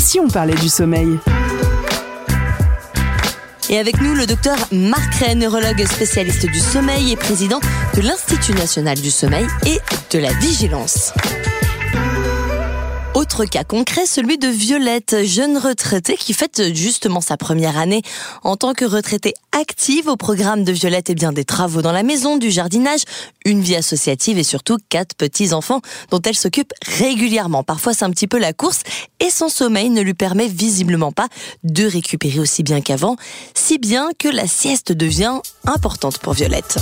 Et si on parlait du sommeil et avec nous, le docteur Marc Ray, neurologue spécialiste du sommeil et président de l'Institut national du sommeil et de la vigilance. Autre cas concret, celui de Violette, jeune retraitée qui fête justement sa première année en tant que retraitée active au programme de Violette et bien des travaux dans la maison, du jardinage, une vie associative et surtout quatre petits-enfants dont elle s'occupe régulièrement. Parfois c'est un petit peu la course et son sommeil ne lui permet visiblement pas de récupérer aussi bien qu'avant, si bien que la sieste devient importante pour Violette.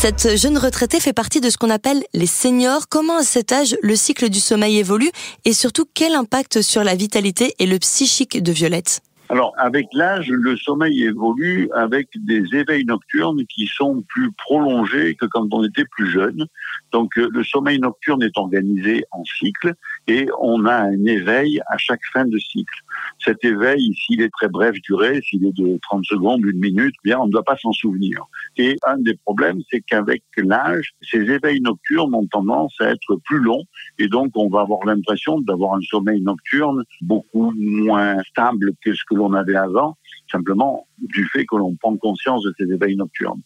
Cette jeune retraitée fait partie de ce qu'on appelle les seniors. Comment à cet âge le cycle du sommeil évolue et surtout quel impact sur la vitalité et le psychique de Violette? Alors, avec l'âge, le sommeil évolue avec des éveils nocturnes qui sont plus prolongés que quand on était plus jeune. Donc, euh, le sommeil nocturne est organisé en cycle et on a un éveil à chaque fin de cycle. Cet éveil, s'il est très bref durée, s'il est de 30 secondes, une minute, bien, on ne doit pas s'en souvenir. Et un des problèmes, c'est qu'avec l'âge, ces éveils nocturnes ont tendance à être plus longs et donc on va avoir l'impression d'avoir un sommeil nocturne beaucoup moins stable que ce que l'on avait avant, simplement du fait que l'on prend conscience de ces éveils nocturnes.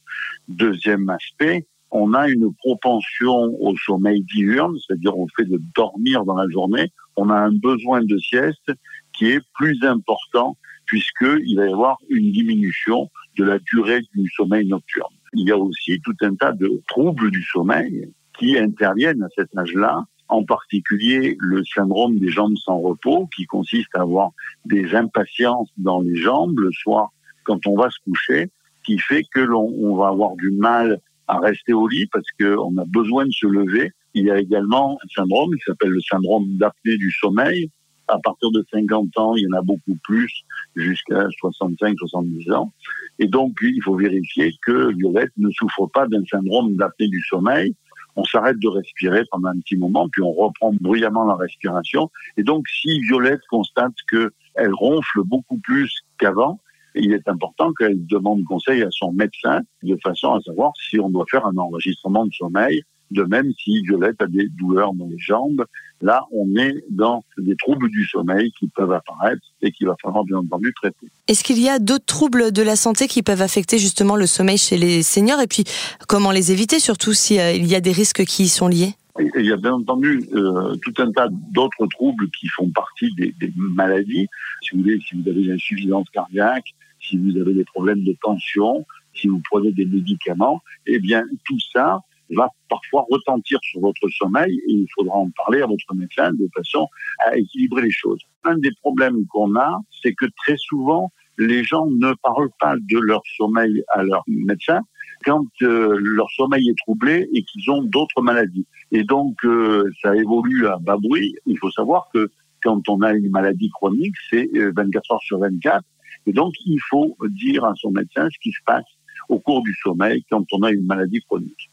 Deuxième aspect, on a une propension au sommeil diurne, c'est-à-dire au fait de dormir dans la journée. On a un besoin de sieste qui est plus important puisqu'il va y avoir une diminution de la durée du sommeil nocturne. Il y a aussi tout un tas de troubles du sommeil qui interviennent à cet âge-là, en particulier le syndrome des jambes sans repos, qui consiste à avoir des impatiences dans les jambes le soir quand on va se coucher, qui fait que l'on va avoir du mal à rester au lit parce qu'on a besoin de se lever. Il y a également un syndrome qui s'appelle le syndrome d'apnée du sommeil. À partir de 50 ans, il y en a beaucoup plus, jusqu'à 65, 70 ans. Et donc, il faut vérifier que Violette ne souffre pas d'un syndrome d'apnée du sommeil. On s'arrête de respirer pendant un petit moment, puis on reprend bruyamment la respiration. Et donc, si Violette constate qu'elle ronfle beaucoup plus qu'avant, il est important qu'elle demande conseil à son médecin de façon à savoir si on doit faire un enregistrement de sommeil. De même, si Violette a des douleurs dans les jambes, là, on est dans des troubles du sommeil qui peuvent apparaître et qu'il va falloir bien entendu traiter. Est-ce qu'il y a d'autres troubles de la santé qui peuvent affecter justement le sommeil chez les seniors et puis comment les éviter, surtout s'il euh, y a des risques qui y sont liés? Il y a bien entendu euh, tout un tas d'autres troubles qui font partie des, des, maladies. Si vous voulez, si vous avez une insuffisance cardiaque, si vous avez des problèmes de tension, si vous prenez des médicaments, eh bien tout ça va parfois retentir sur votre sommeil et il faudra en parler à votre médecin de façon à équilibrer les choses. Un des problèmes qu'on a, c'est que très souvent, les gens ne parlent pas de leur sommeil à leur médecin quand euh, leur sommeil est troublé et qu'ils ont d'autres maladies. Et donc, euh, ça évolue à bas bruit. Il faut savoir que quand on a une maladie chronique, c'est 24 euh, heures sur 24 et donc, il faut dire à son médecin ce qui se passe au cours du sommeil quand on a une maladie chronique.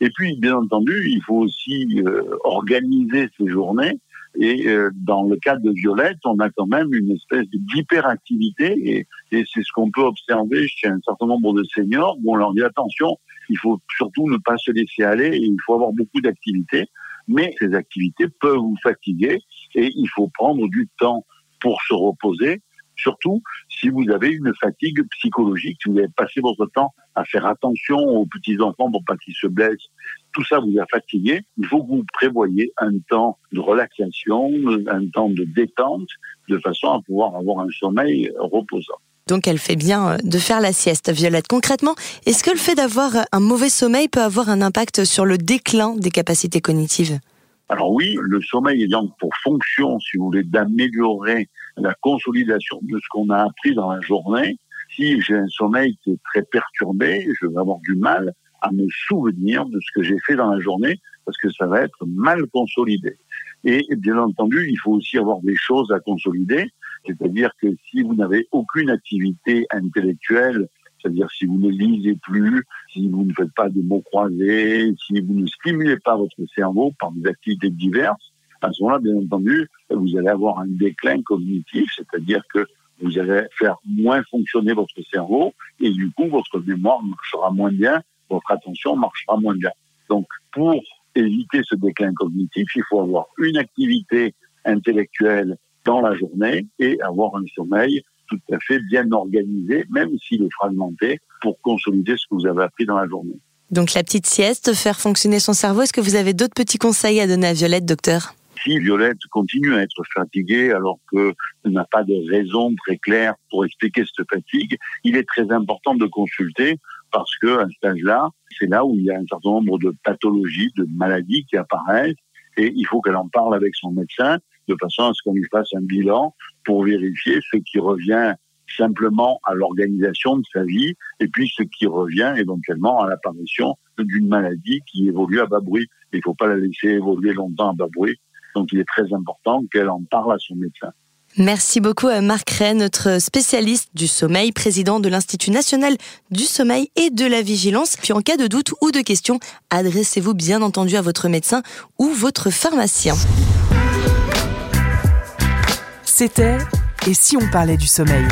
Et puis, bien entendu, il faut aussi organiser ces journées. Et euh, dans le cas de Violette, on a quand même une espèce d'hyperactivité et, c'est ce qu'on peut observer chez un certain nombre de seniors où on leur dit attention, il faut surtout ne pas se laisser aller il faut avoir beaucoup d'activités. Mais ces activités peuvent vous fatiguer et il faut prendre du temps pour se reposer Surtout si vous avez une fatigue psychologique, si vous avez passé votre temps à faire attention aux petits-enfants pour pas qu'ils se blessent, tout ça vous a fatigué, il faut que vous prévoyez un temps de relaxation, un temps de détente, de façon à pouvoir avoir un sommeil reposant. Donc elle fait bien euh, de faire la sieste, Violette. Concrètement, est-ce que le fait d'avoir un mauvais sommeil peut avoir un impact sur le déclin des capacités cognitives? Alors oui, le sommeil ayant pour fonction, si vous voulez, d'améliorer la consolidation de ce qu'on a appris dans la journée, si j'ai un sommeil qui est très perturbé, je vais avoir du mal à me souvenir de ce que j'ai fait dans la journée parce que ça va être mal consolidé. Et bien entendu, il faut aussi avoir des choses à consolider, c'est-à-dire que si vous n'avez aucune activité intellectuelle c'est-à-dire si vous ne lisez plus, si vous ne faites pas de mots croisés, si vous ne stimulez pas votre cerveau par des activités diverses, à ce moment-là, bien entendu, vous allez avoir un déclin cognitif, c'est-à-dire que vous allez faire moins fonctionner votre cerveau et du coup, votre mémoire marchera moins bien votre attention marchera moins bien. Donc, pour éviter ce déclin cognitif, il faut avoir une activité intellectuelle dans la journée et avoir un sommeil tout à fait bien organisé, même s'il est fragmenté, pour consolider ce que vous avez appris dans la journée. Donc la petite sieste, faire fonctionner son cerveau, est-ce que vous avez d'autres petits conseils à donner à Violette, docteur? Si Violette continue à être fatiguée alors que n'a pas de raison très claire pour expliquer cette fatigue, il est très important de consulter parce que à cet âge-là, c'est là où il y a un certain nombre de pathologies, de maladies qui apparaissent et il faut qu'elle en parle avec son médecin de façon à ce qu'on lui fasse un bilan pour vérifier ce qui revient simplement à l'organisation de sa vie et puis ce qui revient éventuellement à l'apparition d'une maladie qui évolue à bas bruit. Il ne faut pas la laisser évoluer longtemps à bas bruit. Donc il est très important qu'elle en parle à son médecin. Merci beaucoup à Marc Ray, notre spécialiste du sommeil, président de l'Institut national du sommeil et de la vigilance. Puis en cas de doute ou de question, adressez-vous bien entendu à votre médecin ou votre pharmacien. C'était Et si on parlait du sommeil?